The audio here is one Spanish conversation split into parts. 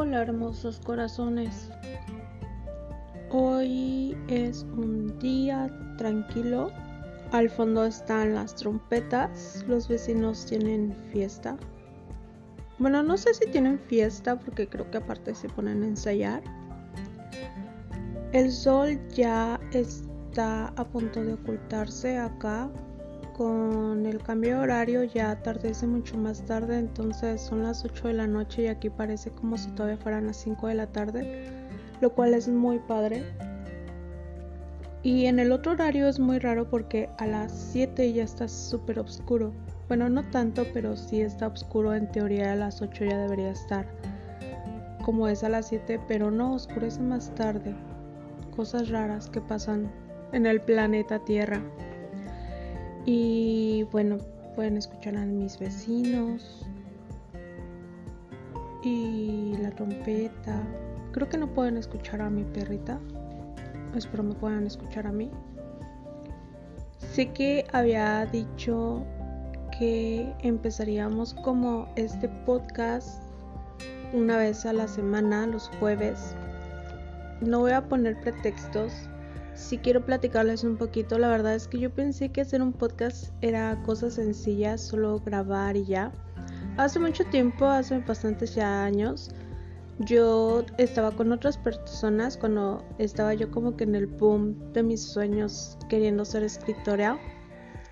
Hola hermosos corazones. Hoy es un día tranquilo. Al fondo están las trompetas. Los vecinos tienen fiesta. Bueno, no sé si tienen fiesta porque creo que aparte se ponen a ensayar. El sol ya está a punto de ocultarse acá con el cambio de horario ya atardece mucho más tarde, entonces son las 8 de la noche y aquí parece como si todavía fueran las 5 de la tarde, lo cual es muy padre. Y en el otro horario es muy raro porque a las 7 ya está súper oscuro. Bueno, no tanto, pero sí está oscuro. En teoría a las 8 ya debería estar como es a las 7, pero no, oscurece más tarde. Cosas raras que pasan en el planeta Tierra. Y bueno, pueden escuchar a mis vecinos. Y la trompeta. Creo que no pueden escuchar a mi perrita. Espero me puedan escuchar a mí. Sé que había dicho que empezaríamos como este podcast una vez a la semana, los jueves. No voy a poner pretextos si quiero platicarles un poquito. La verdad es que yo pensé que hacer un podcast era cosa sencilla, solo grabar y ya. Hace mucho tiempo, hace bastantes ya años, yo estaba con otras personas cuando estaba yo como que en el boom de mis sueños queriendo ser escritora.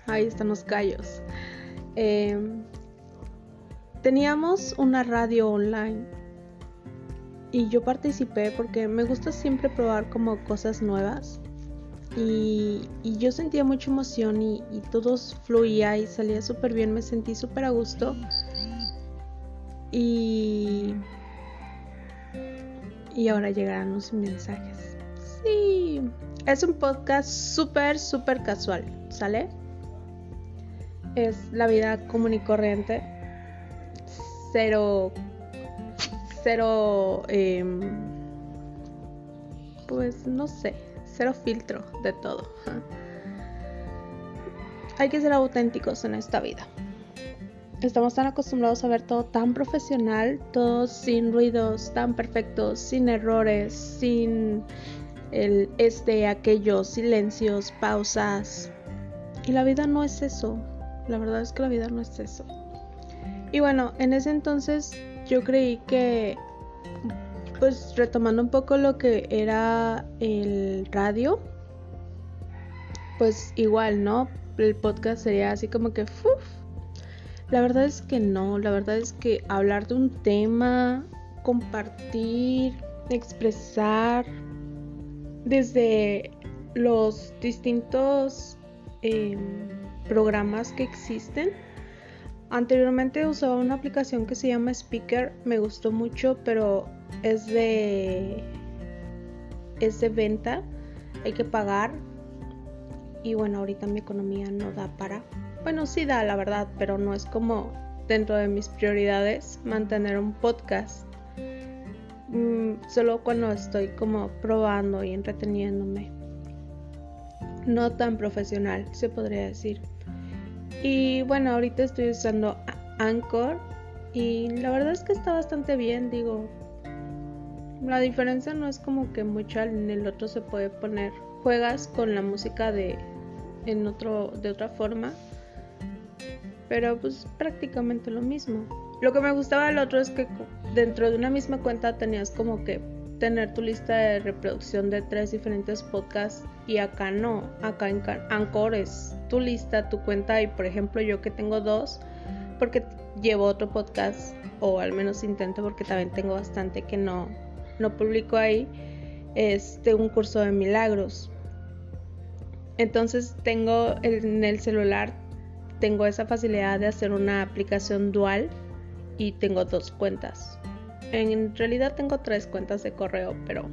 Ahí están los gallos. Em, teníamos una radio online y yo participé porque me gusta siempre probar como cosas nuevas. Y, yo sentía mucha emoción y, todo fluía y salía súper bien, me sentí súper a gusto. Y, y ahora llegarán los mensajes. Sí, es un podcast súper, súper casual, ¿sale? Es la vida común y corriente. Cero, cero, em, pues no sé cero filtro de todo. Hay que ser auténticos en esta vida. Estamos tan acostumbrados a ver todo tan profesional, todo sin ruidos, tan perfectos, sin errores, sin el este, aquello, silencios, pausas. Y la vida no es eso. La verdad es que la vida no es eso. Y bueno, en ese entonces yo creí que pues retomando un poco lo que era el radio, pues igual, ¿no? El podcast sería así como que, ¡fuf! La verdad es que no, la verdad es que hablar de un tema, compartir, expresar desde los distintos em, programas que existen. Anteriormente usaba una aplicación que se llama Speaker, me gustó mucho, pero es de es de venta, hay que pagar y bueno, ahorita mi economía no da para. Bueno, sí da, la verdad, pero no es como dentro de mis prioridades mantener un podcast. Mm, solo cuando estoy como probando y entreteniéndome. No tan profesional, se podría decir. Y bueno, ahorita estoy usando Anchor y la verdad es que está bastante bien, digo, la diferencia no es como que mucho en el otro se puede poner juegas con la música de en otro de otra forma pero pues prácticamente lo mismo. Lo que me gustaba del otro es que dentro de una misma cuenta tenías como que tener tu lista de reproducción de tres diferentes podcasts y acá no acá en Anchor es tu lista tu cuenta y por ejemplo yo que tengo dos porque llevo otro podcast o al menos intento porque también tengo bastante que no no publico ahí, este, un curso de milagros. Entonces tengo en el celular, tengo esa facilidad de hacer una aplicación dual y tengo dos cuentas. En realidad tengo tres cuentas de correo, pero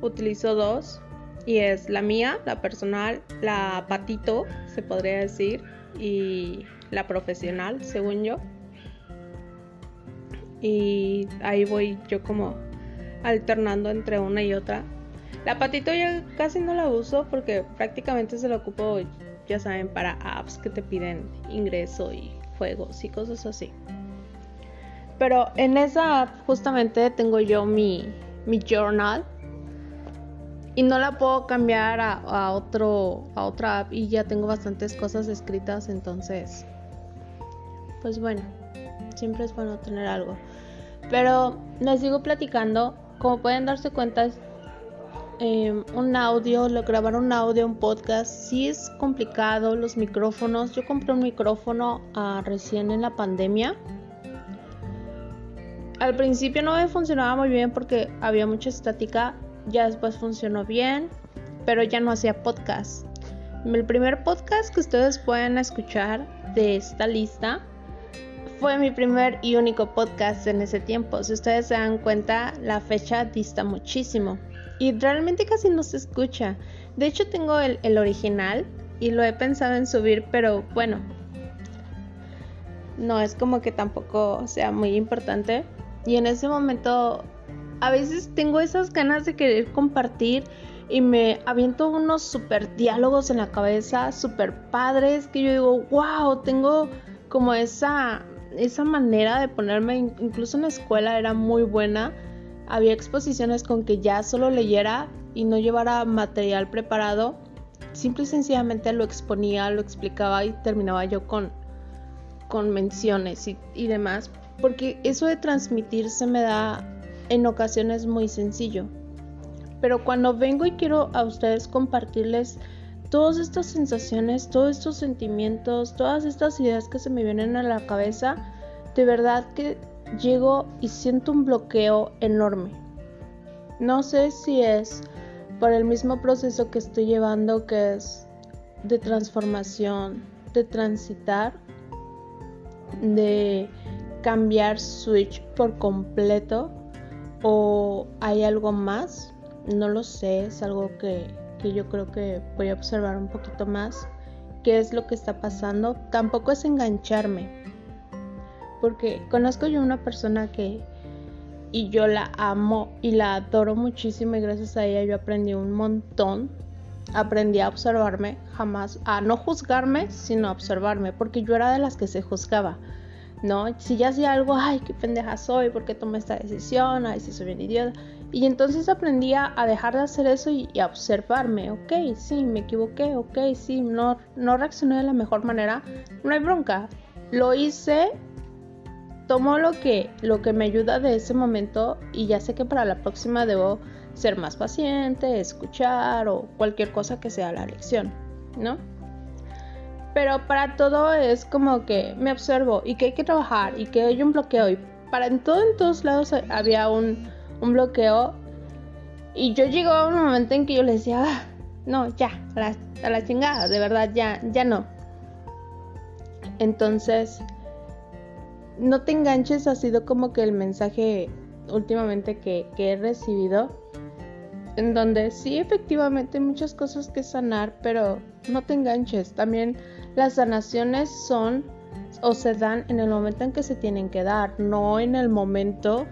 utilizo dos. Y es la mía, la personal, la patito, se podría decir, y la profesional, según yo. Y ahí voy yo como alternando entre una y otra. La patito ya casi no la uso porque prácticamente se la ocupo, ya saben, para apps que te piden ingreso y juegos y cosas así. Pero en esa app justamente tengo yo mi, mi journal y no la puedo cambiar a, otro a otra app y ya tengo bastantes cosas escritas entonces pues bueno siempre es bueno tener algo pero les sigo platicando como pueden darse cuenta em, un audio lo grabar un audio un podcast sí es complicado los micrófonos yo compré un micrófono ah, recién en la pandemia al principio no me funcionaba muy bien porque había mucha estática ya después funcionó bien, pero ya no hacía podcast. El primer podcast que ustedes pueden escuchar de esta lista fue mi primer y único podcast en ese tiempo. Si ustedes se dan cuenta, la fecha dista muchísimo y realmente casi no se escucha. De hecho, tengo el, original y lo he pensado en subir, pero bueno, no es como que tampoco sea muy importante. Y en ese momento a veces tengo esas ganas de querer compartir y me aviento unos super diálogos en la cabeza, super padres, que yo digo, wow, tengo como esa, esa manera de ponerme, incluso en la escuela era muy buena. Había exposiciones con que ya solo leyera y no llevara material preparado. Simple y sencillamente lo exponía, lo explicaba y terminaba yo con, con menciones y, y demás. Porque eso de transmitirse me da en ocasiones muy sencillo. Pero cuando vengo y quiero a ustedes compartirles todas estas sensaciones, todos estos sentimientos, todas estas ideas que se me vienen a la cabeza, de verdad que llego y siento un bloqueo enorme. No sé si es por el mismo proceso que estoy llevando que es de transformación, de transitar, de cambiar switch por completo o hay algo más, no lo sé, es algo que, yo creo que voy a observar un poquito más, qué es lo que está pasando. Tampoco es engancharme, porque conozco yo una persona que y yo la amo y la adoro muchísimo y gracias a ella yo aprendí un montón. Aprendí a observarme, jamás a no juzgarme, sino a observarme, porque yo era de las que se juzgaba. ¿no? Si ya hacía algo, ay, qué pendeja soy, ¿por qué tomé esta decisión? Ay, si soy bien idiota. Y entonces aprendí a dejar de hacer eso y, a observarme, ok, sí, me equivoqué, ok, sí, no, no reaccioné de la mejor manera, no hay bronca. Lo hice, tomo lo que, lo que me ayuda de ese momento y ya sé que para la próxima debo ser más paciente, escuchar o cualquier cosa que sea la lección, ¿no? Pero para todo es como que me observo y que hay que trabajar y que hay un bloqueo. Y para en todo, en todos lados había un, bloqueo. Y yo llegó a un momento en que yo le decía, ah, no, ya, a la, a chingada, de verdad, ya, ya no. Entonces, no te enganches, ha sido como que el mensaje últimamente que, que he recibido. En donde sí, efectivamente, hay muchas cosas que sanar, pero no te enganches. También las sanaciones son o se dan en el momento en que se tienen que dar, no en el momento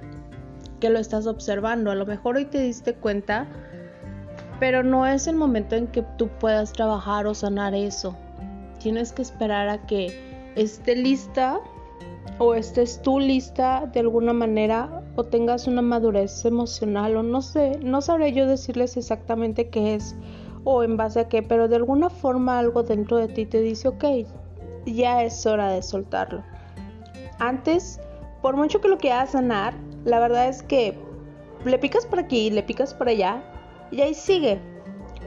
que lo estás observando. A lo mejor hoy te diste cuenta, pero no es el momento en que tú puedas trabajar o sanar eso. Tienes que esperar a que esté lista o estés tú lista de alguna manera o tengas una madurez emocional o no sé, no sabré yo decirles exactamente qué es o en base a qué, pero de alguna forma algo dentro de ti te dice, ok, ya es hora de soltarlo. Antes, por mucho que lo quieras sanar, la verdad es que le picas por aquí, le picas por allá y ahí sigue,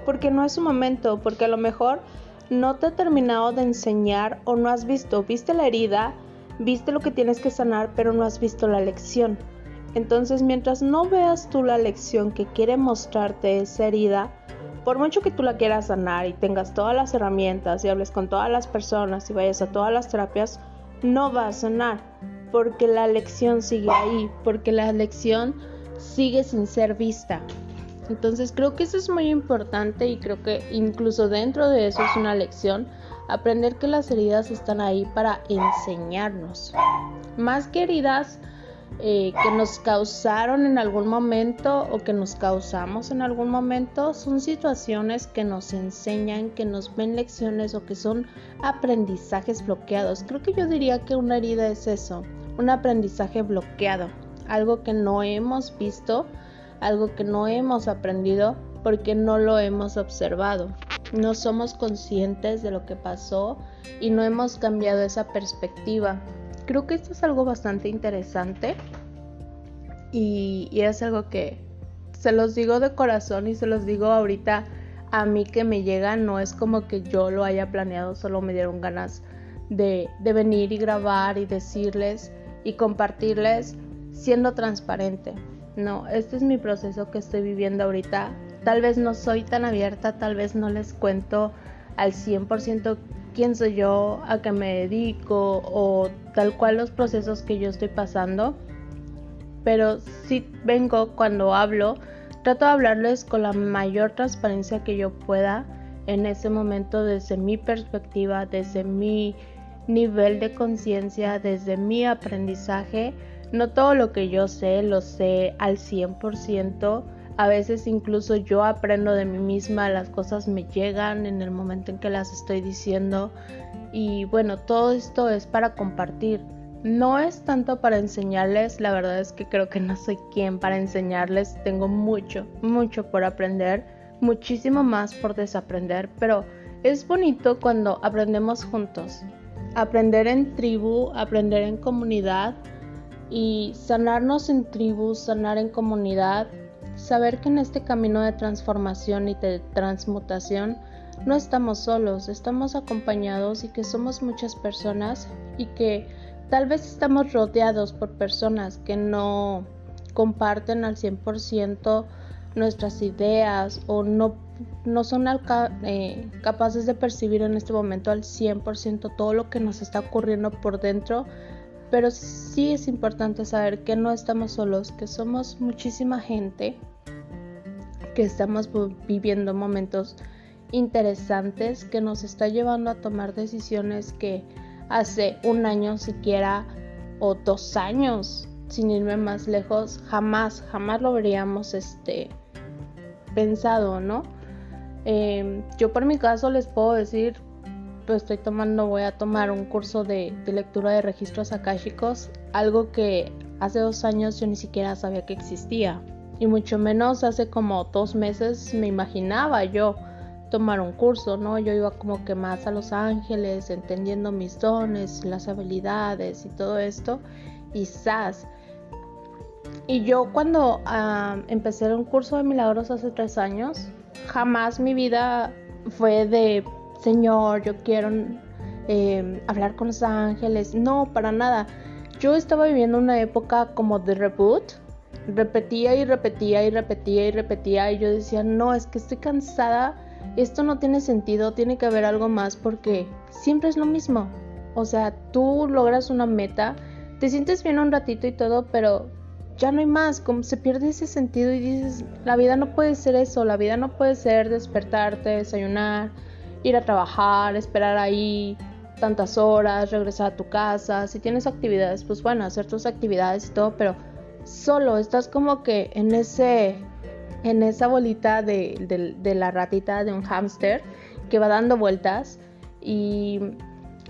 porque no es su momento, porque a lo mejor no te ha terminado de enseñar o no has visto, viste la herida, viste lo que tienes que sanar, pero no has visto la lección. Entonces, mientras no veas tú la lección que quiere mostrarte esa herida, por mucho que tú la quieras sanar y tengas todas las herramientas y hables con todas las personas y vayas a todas las terapias, no va a sanar porque la lección sigue ahí, porque la lección sigue sin ser vista. Entonces creo que eso es muy importante y creo que incluso dentro de eso es una lección aprender que las heridas están ahí para enseñarnos. Más que heridas, eh, que nos causaron en algún momento o que nos causamos en algún momento son situaciones que nos enseñan, que nos ven lecciones o que son aprendizajes bloqueados. Creo que yo diría que una herida es eso, un aprendizaje bloqueado, algo que no hemos visto, algo que no hemos aprendido porque no lo hemos observado. No somos conscientes de lo que pasó y no hemos cambiado esa perspectiva. Creo que esto es algo bastante interesante y, es algo que se los digo de corazón y se los digo ahorita a mí que me llega. No es como que yo lo haya planeado, solo me dieron ganas de, de venir y grabar y decirles y compartirles siendo transparente. No, este es mi proceso que estoy viviendo ahorita. Tal vez no soy tan abierta, tal vez no les cuento al 100% quién soy yo, a qué me dedico o tal cual los procesos que yo estoy pasando. Pero si vengo cuando hablo, trato de hablarles con la mayor transparencia que yo pueda en ese momento desde mi perspectiva, desde mi nivel de conciencia, desde mi aprendizaje. No todo lo que yo sé lo sé al 100%. A veces incluso yo aprendo de mí misma, las cosas me llegan en el momento en que las estoy diciendo. Y bueno, todo esto es para compartir. No es tanto para enseñarles, la verdad es que creo que no soy quien para enseñarles. Tengo mucho, mucho por aprender, muchísimo más por desaprender, pero es bonito cuando aprendemos juntos aprender en tribu, aprender en comunidad y sanarnos en tribu, sanar en comunidad, saber que en este camino de transformación y de transmutación no estamos solos, estamos acompañados y que somos muchas personas y que tal vez estamos rodeados por personas que no comparten al 100% nuestras ideas o no no son eh, capaces de percibir en este momento al 100% todo lo que nos está ocurriendo por dentro, pero sí es importante saber que no estamos solos, que somos muchísima gente, que estamos viviendo momentos interesantes que nos está llevando a tomar decisiones que hace un año siquiera o dos años sin irme más lejos jamás jamás lo veríamos este pensado no Em, yo por mi caso les puedo decir, pues estoy tomando, voy a tomar un curso de, lectura de registros akáshicos, algo que hace dos años yo ni siquiera sabía que existía. Y mucho menos hace como dos meses me imaginaba yo tomar un curso, ¿no? Yo iba como que más a Los Ángeles, entendiendo mis dones, las habilidades y todo esto. Y. Y yo cuando ah, empecé un curso de milagros hace tres años, jamás mi vida fue de, Señor, yo quiero em, hablar con los ángeles. No, para nada. Yo estaba viviendo una época como de reboot. Repetía y repetía y repetía y repetía. Y yo decía, no, es que estoy cansada. Esto no tiene sentido. Tiene que haber algo más porque siempre es lo mismo. O sea, tú logras una meta. Te sientes bien un ratito y todo, pero ya no hay más, como se pierde ese sentido y dices, la vida no puede ser eso, la vida no puede ser despertarte, desayunar, ir a trabajar, esperar ahí tantas horas, regresar a tu casa, si tienes actividades, pues bueno, hacer tus actividades y todo, pero solo estás como que en ese en esa bolita de, de la ratita de un hámster que va dando vueltas y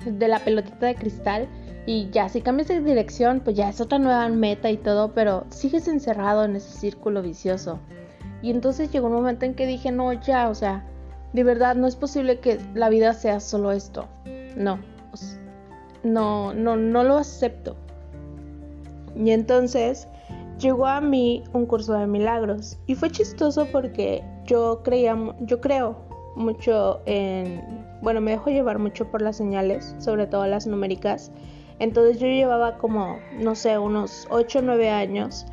de la pelotita de cristal y ya, si cambias de dirección, pues ya es otra nueva meta y todo, pero sigues encerrado en ese círculo vicioso. Y entonces llegó un momento en que dije, no, ya, o sea, de verdad no es posible que la vida sea solo esto. No, no, no, no lo acepto. Y entonces llegó a mí un curso de milagros. Y fue chistoso porque yo creía, yo creo mucho en, bueno, me dejo llevar mucho por las señales, sobre todo las numéricas. Entonces yo llevaba como, no sé, unos 8 o 9 años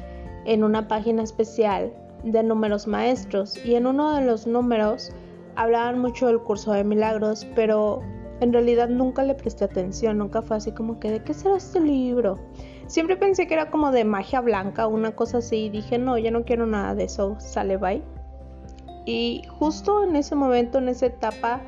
en una página especial de números maestros y en uno de los números hablaban mucho del curso de milagros, pero en realidad nunca le presté atención, nunca fue así como que de qué será este libro. Siempre pensé que era como de magia blanca, una cosa así, y dije, no, ya no quiero nada de eso, sale bye. Y justo en ese momento, en esa etapa,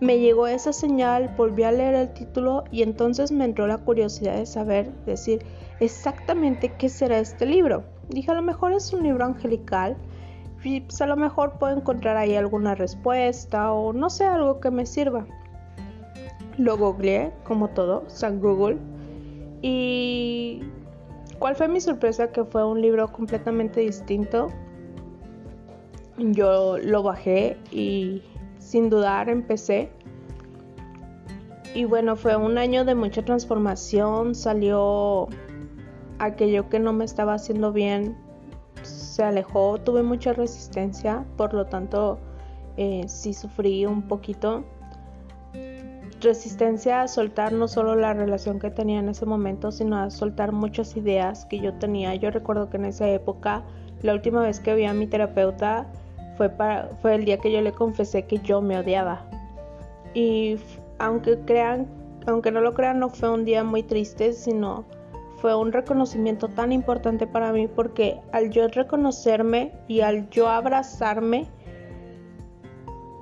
me llegó esa señal, volví a leer el título y entonces me entró la curiosidad de saber, decir, exactamente qué será este libro. Dije, a lo mejor es un libro angelical y pues a lo mejor puedo encontrar ahí alguna respuesta o no sé, algo que me sirva. Lo googleé, como todo, San Google, Y ¿cuál fue mi sorpresa? Que fue un libro completamente distinto. Yo lo bajé y sin dudar empecé. Y bueno, fue un año de mucha transformación. Salió aquello que no me estaba haciendo bien. Se alejó, tuve mucha resistencia, por lo tanto eh, sí sufrí un poquito resistencia a soltar no solo la relación que tenía en ese momento, sino a soltar muchas ideas que yo tenía. Yo recuerdo que en esa época, la última vez que vi a mi terapeuta fue, el día que yo le confesé que yo me odiaba. Y aunque crean, aunque no lo crean, no fue un día muy triste, sino fue un reconocimiento tan importante para mí porque al yo reconocerme y al yo abrazarme,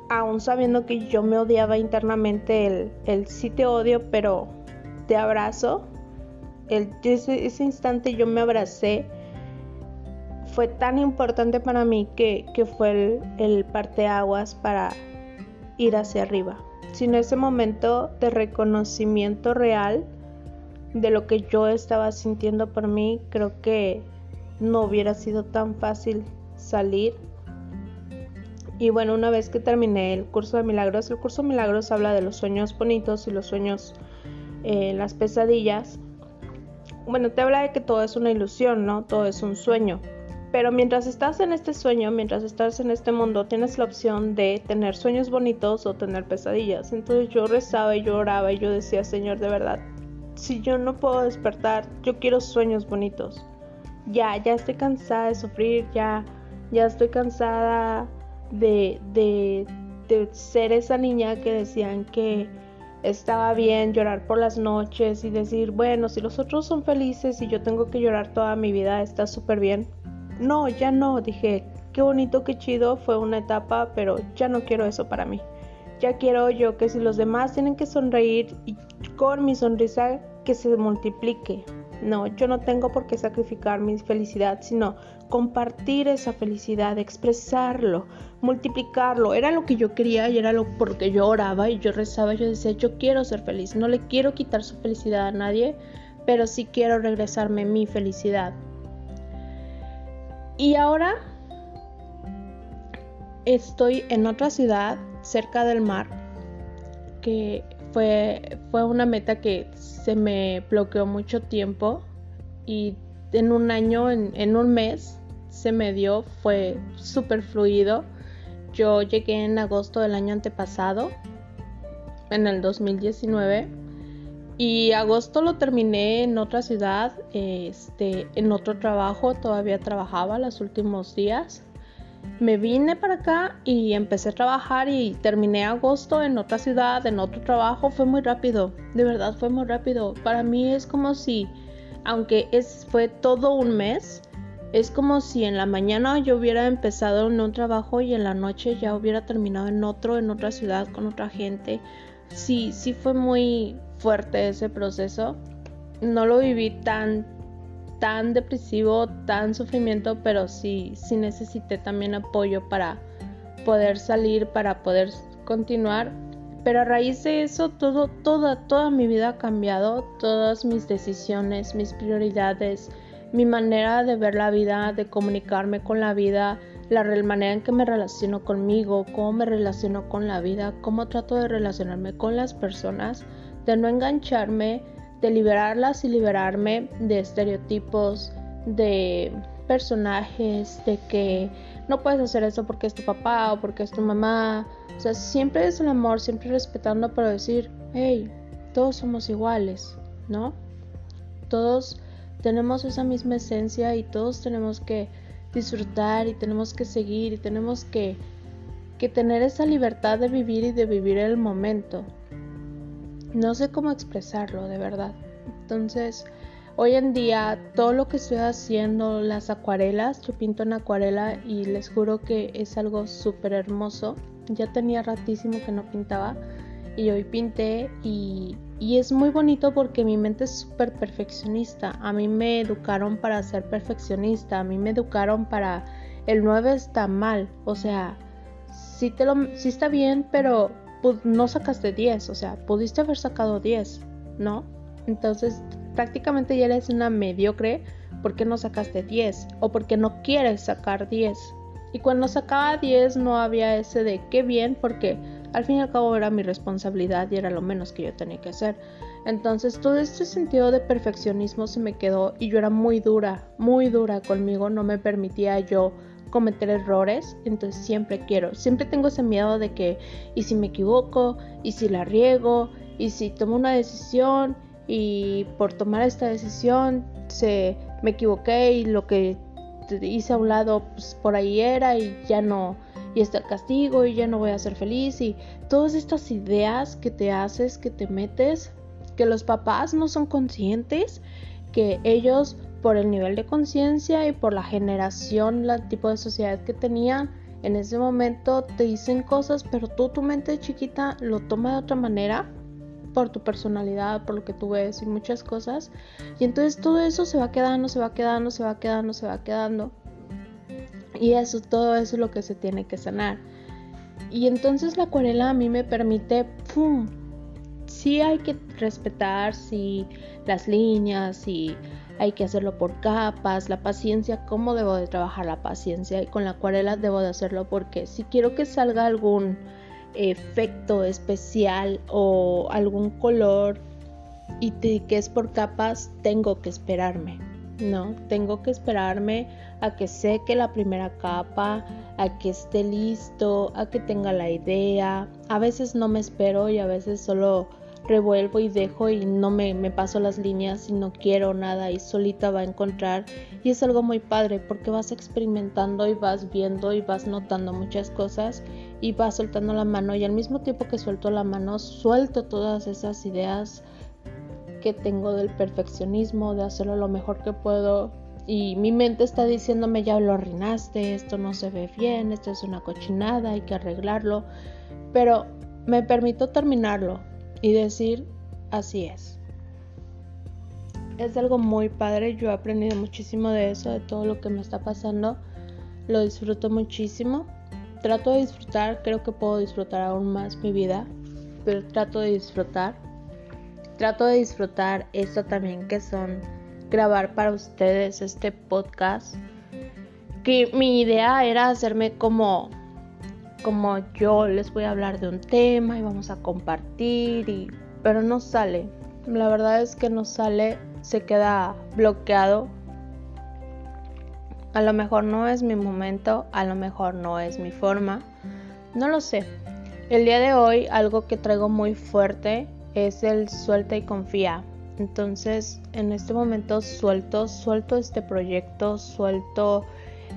aún sabiendo que yo me odiaba internamente, el, el sí te odio, pero te abrazo. Ese instante yo me abracé. Fue tan importante para mí que, fue el, el parteaguas para ir hacia arriba. Sin ese momento de reconocimiento real de lo que yo estaba sintiendo por mí, creo que no hubiera sido tan fácil salir y bueno, una vez que terminé el curso de milagros, el curso de milagros habla de los sueños bonitos y los sueños, eh, las pesadillas. Bueno, te habla de que todo es una ilusión, ¿no? Todo es un sueño. Pero mientras estás en este sueño, mientras estás en este mundo, tienes la opción de tener sueños bonitos o tener pesadillas. Entonces yo rezaba y lloraba y yo decía, Señor, de verdad, si yo no puedo despertar, yo quiero sueños bonitos. Ya, ya estoy cansada de sufrir, ya, ya estoy cansada de, de, ser esa niña que decían que estaba bien llorar por las noches y decir, bueno, si los otros son felices y yo tengo que llorar toda mi vida, está súper bien. No, ya no, dije, qué bonito, qué chido, fue una etapa, pero ya no quiero eso para mí. Ya quiero yo que si los demás tienen que sonreír y con mi sonrisa que se multiplique. No, yo no tengo por qué sacrificar mi felicidad, sino compartir esa felicidad, expresarlo, multiplicarlo. Era lo que yo quería y era lo porque yo oraba y yo rezaba. Yo decía, yo quiero ser feliz. No le quiero quitar su felicidad a nadie, pero sí quiero regresarme mi felicidad. Y ahora estoy en otra ciudad cerca del mar que fue, fue una meta que se me bloqueó mucho tiempo y en un año, en, un mes, se me dio, fue súper fluido. Yo llegué en agosto del año antepasado, en el 2019, y agosto lo terminé en otra ciudad, este, en otro trabajo, todavía trabajaba los últimos días me vine para acá y empecé a trabajar y terminé agosto en otra ciudad, en otro trabajo. Fue muy rápido, de verdad fue muy rápido. Para mí es como si, aunque es, fue todo un mes, es como si en la mañana yo hubiera empezado en un trabajo y en la noche ya hubiera terminado en otro, en otra ciudad, con otra gente. Sí, sí fue muy fuerte ese proceso. No lo viví tan tan depresivo, tan sufrimiento, pero sí, sí necesité también apoyo para poder salir, para poder continuar. Pero a raíz de eso, todo, toda, toda mi vida ha cambiado, todas mis decisiones, mis prioridades, mi manera de ver la vida, de comunicarme con la vida, la manera en que me relaciono conmigo, cómo me relaciono con la vida, cómo trato de relacionarme con las personas, de no engancharme, de liberarlas y liberarme de estereotipos, de personajes, de que no puedes hacer eso porque es tu papá o porque es tu mamá. O sea, siempre es el amor, siempre respetando, pero decir, hey, todos somos iguales, ¿no? Todos tenemos esa misma esencia y todos tenemos que disfrutar y tenemos que seguir y tenemos que, que tener esa libertad de vivir y de vivir el momento. No sé cómo expresarlo, de verdad. Entonces, hoy en día, todo lo que estoy haciendo, las acuarelas, yo pinto en acuarela y les juro que es algo súper hermoso. Ya tenía ratísimo que no pintaba y hoy pinté y, y es muy bonito porque mi mente es súper perfeccionista. A mí me educaron para ser perfeccionista, a mí me educaron para el 9 está mal, o sea, sí, te lo, sí está bien, pero no sacaste 10, o sea, pudiste haber sacado 10, ¿no? Entonces prácticamente ya eres una mediocre porque no sacaste 10 o porque no quieres sacar 10. Y cuando sacaba 10 no había ese de qué bien porque al fin y al cabo era mi responsabilidad y era lo menos que yo tenía que hacer. Entonces todo este sentido de perfeccionismo se me quedó y yo era muy dura, muy dura conmigo, no me permitía yo cometer errores, entonces siempre quiero, siempre tengo ese miedo de que y si me equivoco, y si la riego, y si tomo una decisión y por tomar esta decisión se me equivoqué y lo que hice a un lado pues, por ahí era y ya no y está el castigo y ya no voy a ser feliz y todas estas ideas que te haces, que te metes que los papás no son conscientes, que ellos por el nivel de conciencia y por la generación, el tipo de sociedad que tenían, en ese momento te dicen cosas, pero tú, tu mente chiquita, lo toma de otra manera por tu personalidad, por lo que tú ves y muchas cosas. Y entonces todo eso se va quedando, se va quedando, se va quedando, se va quedando. Y eso, todo eso es lo que se tiene que sanar. Y entonces la acuarela a mí me permite, ¡pum! sí hay que respetar si las líneas y hay que hacerlo por capas, la paciencia, cómo debo de trabajar la paciencia y con la acuarela debo de hacerlo porque si quiero que salga algún efecto especial o algún color y que es por capas, tengo que esperarme, ¿no? Tengo que esperarme a que seque la primera capa, a que esté listo, a que tenga la idea. A veces no me espero y a veces solo revuelvo y dejo y no me, paso las líneas y no quiero nada y solita va a encontrar y es algo muy padre porque vas experimentando y vas viendo y vas notando muchas cosas y vas soltando la mano y al mismo tiempo que suelto la mano suelto todas esas ideas que tengo del perfeccionismo, de hacerlo lo mejor que puedo. Y mi mente está diciéndome ya lo arruinaste, esto no se ve bien, esto es una cochinada, hay que arreglarlo, pero me permito terminarlo y decir así es. Es algo muy padre, yo he aprendido muchísimo de eso, de todo lo que me está pasando, lo disfruto muchísimo, trato de disfrutar, creo que puedo disfrutar aún más mi vida, pero trato de disfrutar, trato de disfrutar esto también que son grabar para ustedes este podcast. Que mi idea era hacerme como como yo les voy a hablar de un tema y vamos a compartir y pero no sale. La verdad es que no sale, se queda bloqueado. A lo mejor no es mi momento, a lo mejor no es mi forma. No lo sé. El día de hoy algo que traigo muy fuerte es el suelta y confía. Entonces, en este momento suelto, suelto este proyecto, suelto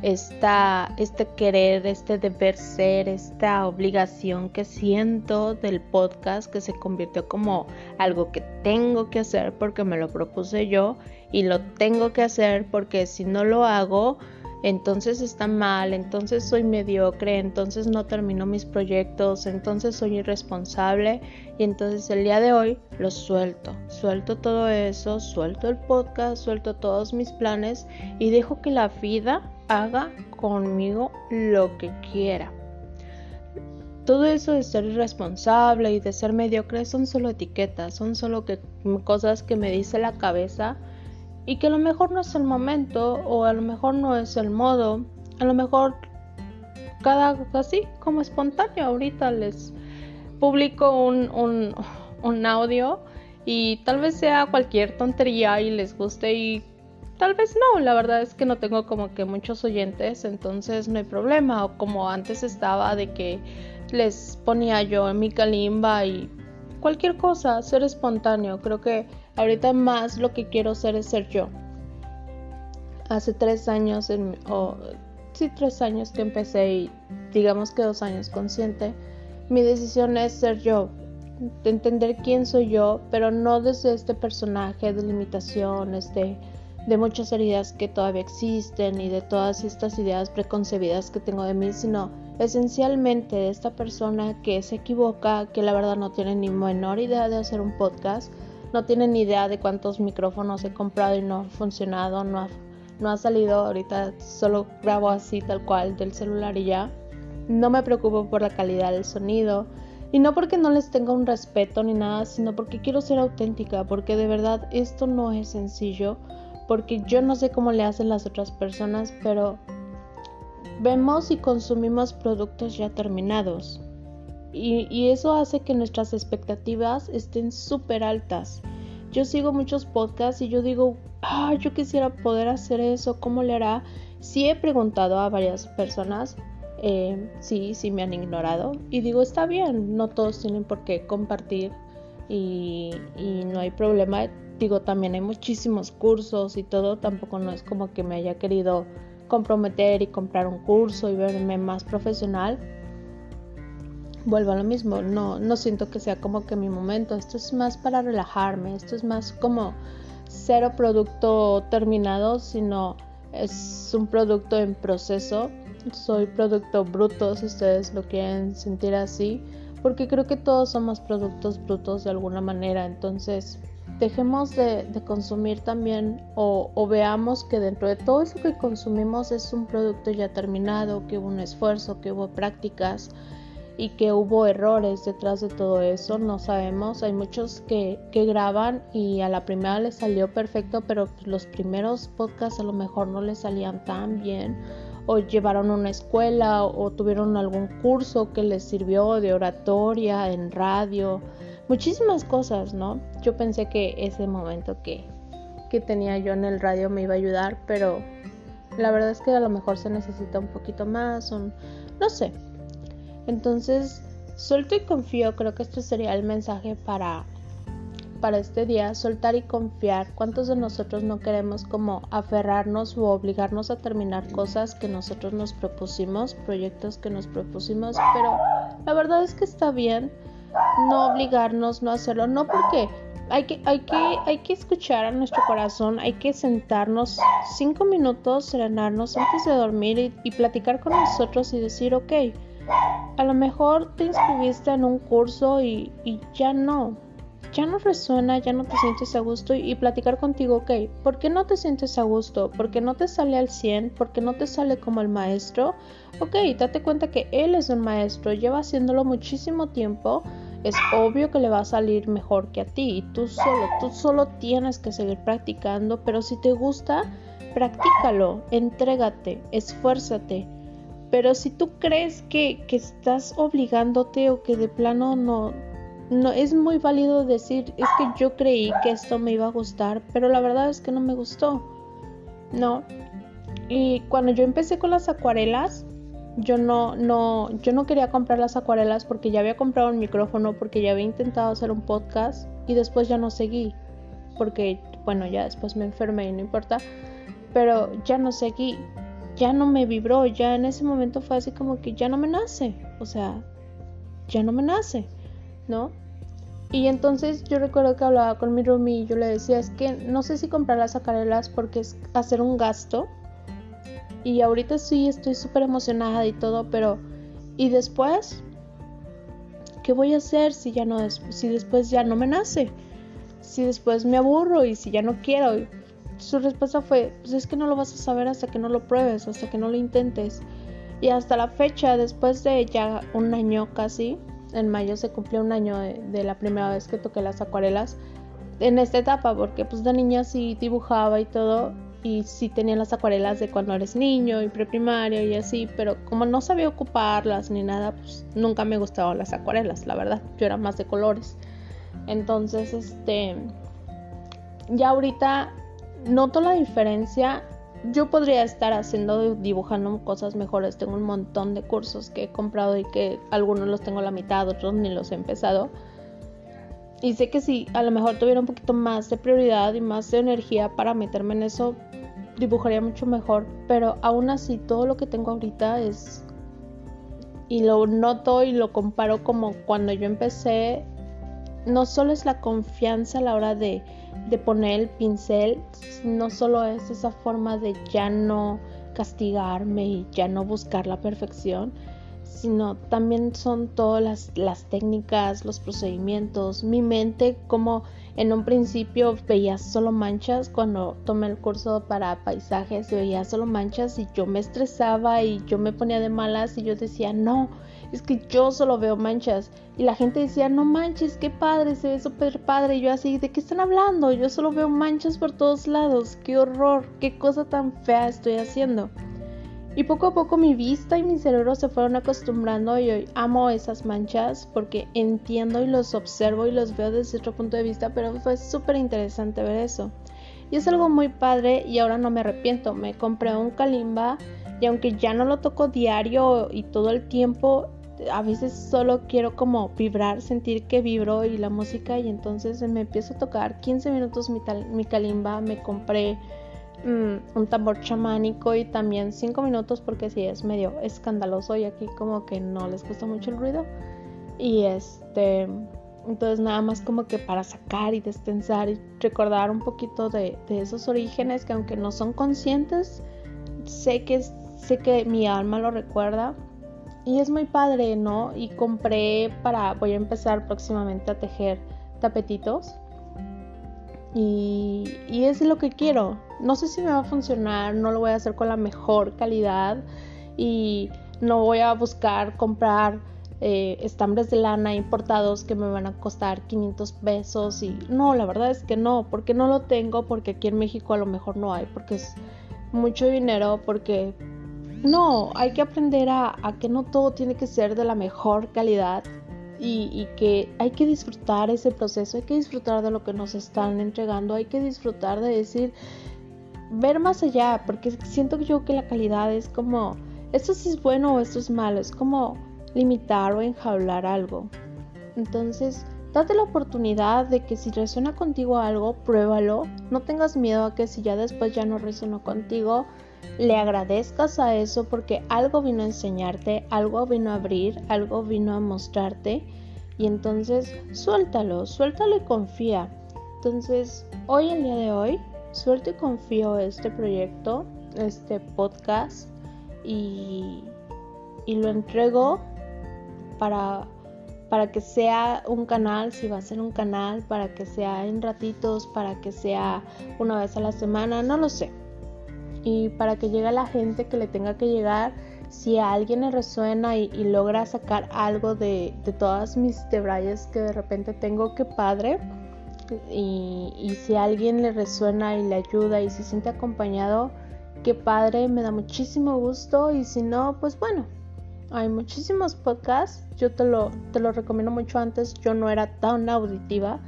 esta, este querer, este deber ser, esta obligación que siento del podcast que se convirtió como algo que tengo que hacer porque me lo propuse yo y lo tengo que hacer porque si no lo hago, entonces está mal, entonces soy mediocre, entonces no termino mis proyectos, entonces soy irresponsable y entonces el día de hoy lo suelto, suelto todo eso, suelto el podcast, suelto todos mis planes y dejo que la vida haga conmigo lo que quiera. Todo eso de ser irresponsable y de ser mediocre son solo etiquetas, son solo cosas que me dice la cabeza y que a lo mejor no es el momento o a lo mejor no es el modo, a lo mejor cada así como espontáneo ahorita les publico un, un, audio y tal vez sea cualquier tontería y les guste y tal vez no, la verdad es que no tengo como que muchos oyentes, entonces no hay problema, o como antes estaba de que les ponía yo en mi calimba y cualquier cosa, ser espontáneo, creo que Ahorita más lo que quiero hacer es ser yo. Hace tres años, o sí, tres años que empecé y digamos que dos años consciente, mi decisión es ser yo, de entender quién soy yo, pero no desde este personaje de limitaciones, de, de muchas heridas que todavía existen y de todas estas ideas preconcebidas que tengo de mí, sino esencialmente de esta persona que se equivoca, que la verdad no tiene ni menor idea de hacer un podcast no tienen ni idea de cuántos micrófonos he comprado y no ha funcionado, no ha, no ha salido. Ahorita solo grabo así tal cual del celular y ya. No me preocupo por la calidad del sonido. Y no porque no les tenga un respeto ni nada, sino porque quiero ser auténtica, porque de verdad esto no es sencillo, porque yo no sé cómo le hacen las otras personas, pero vemos y consumimos productos ya terminados. Y, eso hace que nuestras expectativas estén súper altas. Yo sigo muchos podcasts y yo digo, ah, yo quisiera poder hacer eso, ¿cómo le hará? Sí he preguntado a varias personas, eh, sí, sí me han ignorado y digo, está bien, no todos tienen por qué compartir y, y no hay problema. Digo, también hay muchísimos cursos y todo, tampoco no es como que me haya querido comprometer y comprar un curso y verme más profesional. Vuelvo a lo mismo, no, no siento que sea como que mi momento, esto es más para relajarme, esto es más como cero producto terminado, sino es un producto en proceso. Soy producto bruto, si ustedes lo quieren sentir así, porque creo que todos somos productos brutos de alguna manera. Entonces, dejemos de, consumir también o, o, veamos que dentro de todo eso que consumimos es un producto ya terminado, que hubo un esfuerzo, que hubo prácticas y que hubo errores detrás de todo eso, no sabemos. Hay muchos que, que graban y a la primera les salió perfecto, pero los primeros podcasts a lo mejor no les salían tan bien o llevaron una escuela o, tuvieron algún curso que les sirvió de oratoria en radio, muchísimas cosas, ¿no? Yo pensé que ese momento que, que tenía yo en el radio me iba a ayudar, pero la verdad es que a lo mejor se necesita un poquito más, un, no sé, entonces, suelto y confío, creo que este sería el mensaje para, para este día, soltar y confiar. ¿Cuántos de nosotros no queremos como aferrarnos o obligarnos a terminar cosas que nosotros nos propusimos, proyectos que nos propusimos? Pero la verdad es que está bien no obligarnos, no hacerlo, no porque hay que, hay que, hay que escuchar a nuestro corazón, hay que sentarnos cinco minutos, serenarnos antes de dormir y, y platicar con nosotros y decir, ok, a lo mejor te inscribiste en un curso y, ya no, ya no resuena, ya no te sientes a gusto y, platicar contigo, ok, ¿por qué no te sientes a gusto? ¿Por qué no te sale al 100? ¿Por qué no te sale como el maestro? Ok, date cuenta que él es un maestro, lleva haciéndolo muchísimo tiempo, es obvio que le va a salir mejor que a ti y tú solo, tú solo tienes que seguir practicando, pero si te gusta, practícalo, entrégate, esfuérzate pero si tú crees que, estás obligándote o que de plano no, no, es muy válido decir, es que yo creí que esto me iba a gustar, pero la verdad es que no me gustó. No. Y cuando yo empecé con las acuarelas, yo no, no, yo no quería comprar las acuarelas porque ya había comprado un micrófono, porque ya había intentado hacer un podcast y después ya no seguí. Porque, bueno, ya después me enfermé y no importa. Pero ya no seguí ya no me vibró, ya en ese momento fue así como que ya no me nace, o sea, ya no me nace, ¿no? Y entonces yo recuerdo que hablaba con mi roomie y yo le decía, es que no sé si comprar las acarelas porque es hacer un gasto. Y ahorita sí estoy súper emocionada y todo, pero ¿y después? ¿Qué voy a hacer si ya no si después ya no me nace? Si después me aburro y si ya no quiero su respuesta fue, pues es que no lo vas a saber hasta que no lo pruebes, hasta que no lo intentes. Y hasta la fecha, después de ya un año casi, en mayo se cumplió un año de, la primera vez que toqué las acuarelas, en esta etapa, porque pues de niña sí dibujaba y todo, y sí tenía las acuarelas de cuando eres niño y preprimario y así, pero como no sabía ocuparlas ni nada, pues nunca me gustaban las acuarelas, la verdad, yo era más de colores. Entonces, este, ya ahorita noto la diferencia. Yo podría estar haciendo, dibujando cosas mejores. Tengo un montón de cursos que he comprado y que algunos los tengo a la mitad, otros ni los he empezado. Y sé que si a lo mejor tuviera un poquito más de prioridad y más de energía para meterme en eso, dibujaría mucho mejor. Pero aún así, todo lo que tengo ahorita es. Y lo noto y lo comparo como cuando yo empecé. No solo es la confianza a la hora de de poner el pincel, no solo es esa forma de ya no castigarme y ya no buscar la perfección, sino también son todas las, las técnicas, los procedimientos, mi mente como en un principio veía solo manchas cuando tomé el curso para paisajes, veía solo manchas y yo me estresaba y yo me ponía de malas y yo decía, no, es que yo solo veo manchas. Y la gente decía, no manches, qué padre, se ve súper padre. Y yo así, ¿de qué están hablando? Yo solo veo manchas por todos lados, qué horror, qué cosa tan fea estoy haciendo. Y poco a poco mi vista y mi cerebro se fueron acostumbrando y hoy amo esas manchas porque entiendo y los observo y los veo desde otro punto de vista, pero fue súper interesante ver eso. Y es algo muy padre y ahora no me arrepiento. Me compré un kalimba y aunque ya no lo toco diario y todo el tiempo, a veces solo quiero como vibrar, sentir que vibro y la música y entonces me empiezo a tocar 15 minutos mi, kalimba, me compré mm, un tambor chamánico y también 5 minutos porque si es medio escandaloso y aquí como que no les gusta mucho el ruido y este entonces nada más como que para sacar y destensar y recordar un poquito de, esos orígenes que aunque no son conscientes, sé que, sé que mi alma lo recuerda. Y es muy padre, ¿no? Y compré para, voy a empezar próximamente a tejer tapetitos. Y, y es lo que quiero. No sé si me va a funcionar, no lo voy a hacer con la mejor calidad y no voy a buscar comprar eh, estambres de lana importados que me van a costar 500 pesos y no, la verdad es que no, porque no lo tengo, porque aquí en México a lo mejor no hay, porque es mucho dinero, porque no, hay que aprender a, que no todo tiene que ser de la mejor calidad y, que hay que disfrutar ese proceso, hay que disfrutar de lo que nos están entregando, hay que disfrutar de decir, ver más allá, porque siento yo que la calidad es como, esto sí es bueno o esto es malo, es como limitar o enjaular algo. Entonces, date la oportunidad de que si resuena contigo algo, pruébalo. No tengas miedo a que si ya después ya no resonó contigo, le agradezcas a eso porque algo vino a enseñarte, algo vino a abrir, algo vino a mostrarte. Y entonces suéltalo, suéltalo y confía. Entonces, hoy, el día de hoy, suelto y confío este proyecto, este podcast y, y lo entrego para, para que sea un canal, si va a ser un canal, para que sea en ratitos, para que sea una vez a la semana, no lo sé. Y para que llegue a la gente que le tenga que llegar, si a alguien le resuena y, logra sacar algo de, todas mis debrayes que de repente tengo, que padre. Y, y si a alguien le resuena y le ayuda y se siente acompañado, qué padre, me da muchísimo gusto. Y si no, pues bueno, hay muchísimos podcasts, yo te lo, te lo recomiendo mucho antes, yo no era tan auditiva.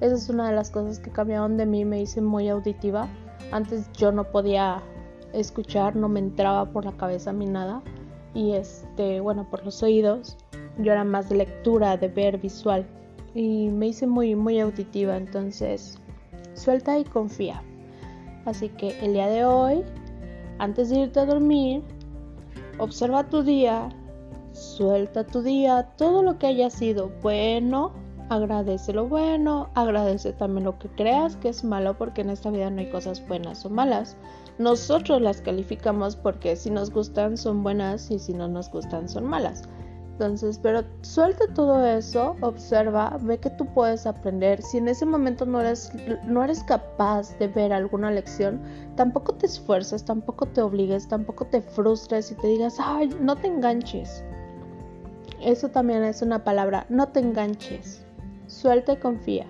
Esa es una de las cosas que cambiaron de mí, me hice muy auditiva. Antes yo no podía escuchar, no me entraba por la cabeza ni nada. Y este, bueno, por los oídos, yo era más de lectura, de ver visual. Y me hice muy, muy auditiva, entonces suelta y confía. Así que el día de hoy, antes de irte a dormir, observa tu día, Suelta tu día, todo lo que haya sido bueno, agradece lo bueno, agradece también lo que creas que es malo porque en esta vida no hay cosas buenas o malas. Nosotros las calificamos porque si nos gustan son buenas y si no nos gustan son malas. Entonces, pero suelta todo eso, observa, ve que tú puedes aprender. Si en ese momento no eres, no eres capaz de ver alguna lección, tampoco te esfuerces, tampoco te obligues, tampoco te frustres y te digas, ay, no te enganches. Eso también es una palabra. No te enganches. Suelta y confía.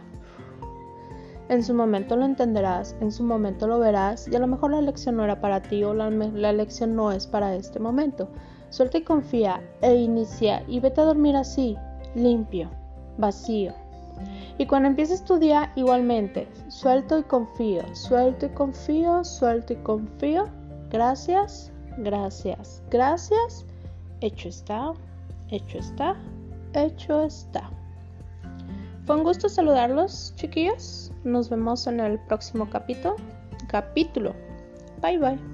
En su momento lo entenderás, en su momento lo verás y a lo mejor la lección no era para ti o la, la lección no es para este momento. Suelta y confía e inicia y vete a dormir así, limpio, vacío. Y cuando empieces tu día igualmente, suelto y confío, suelto y confío, suelto y confío. Gracias, gracias, gracias. Hecho está. Hecho está, hecho está. Fue un gusto saludarlos, chiquillos. Nos vemos en el próximo capítulo. Capítulo. Bye bye.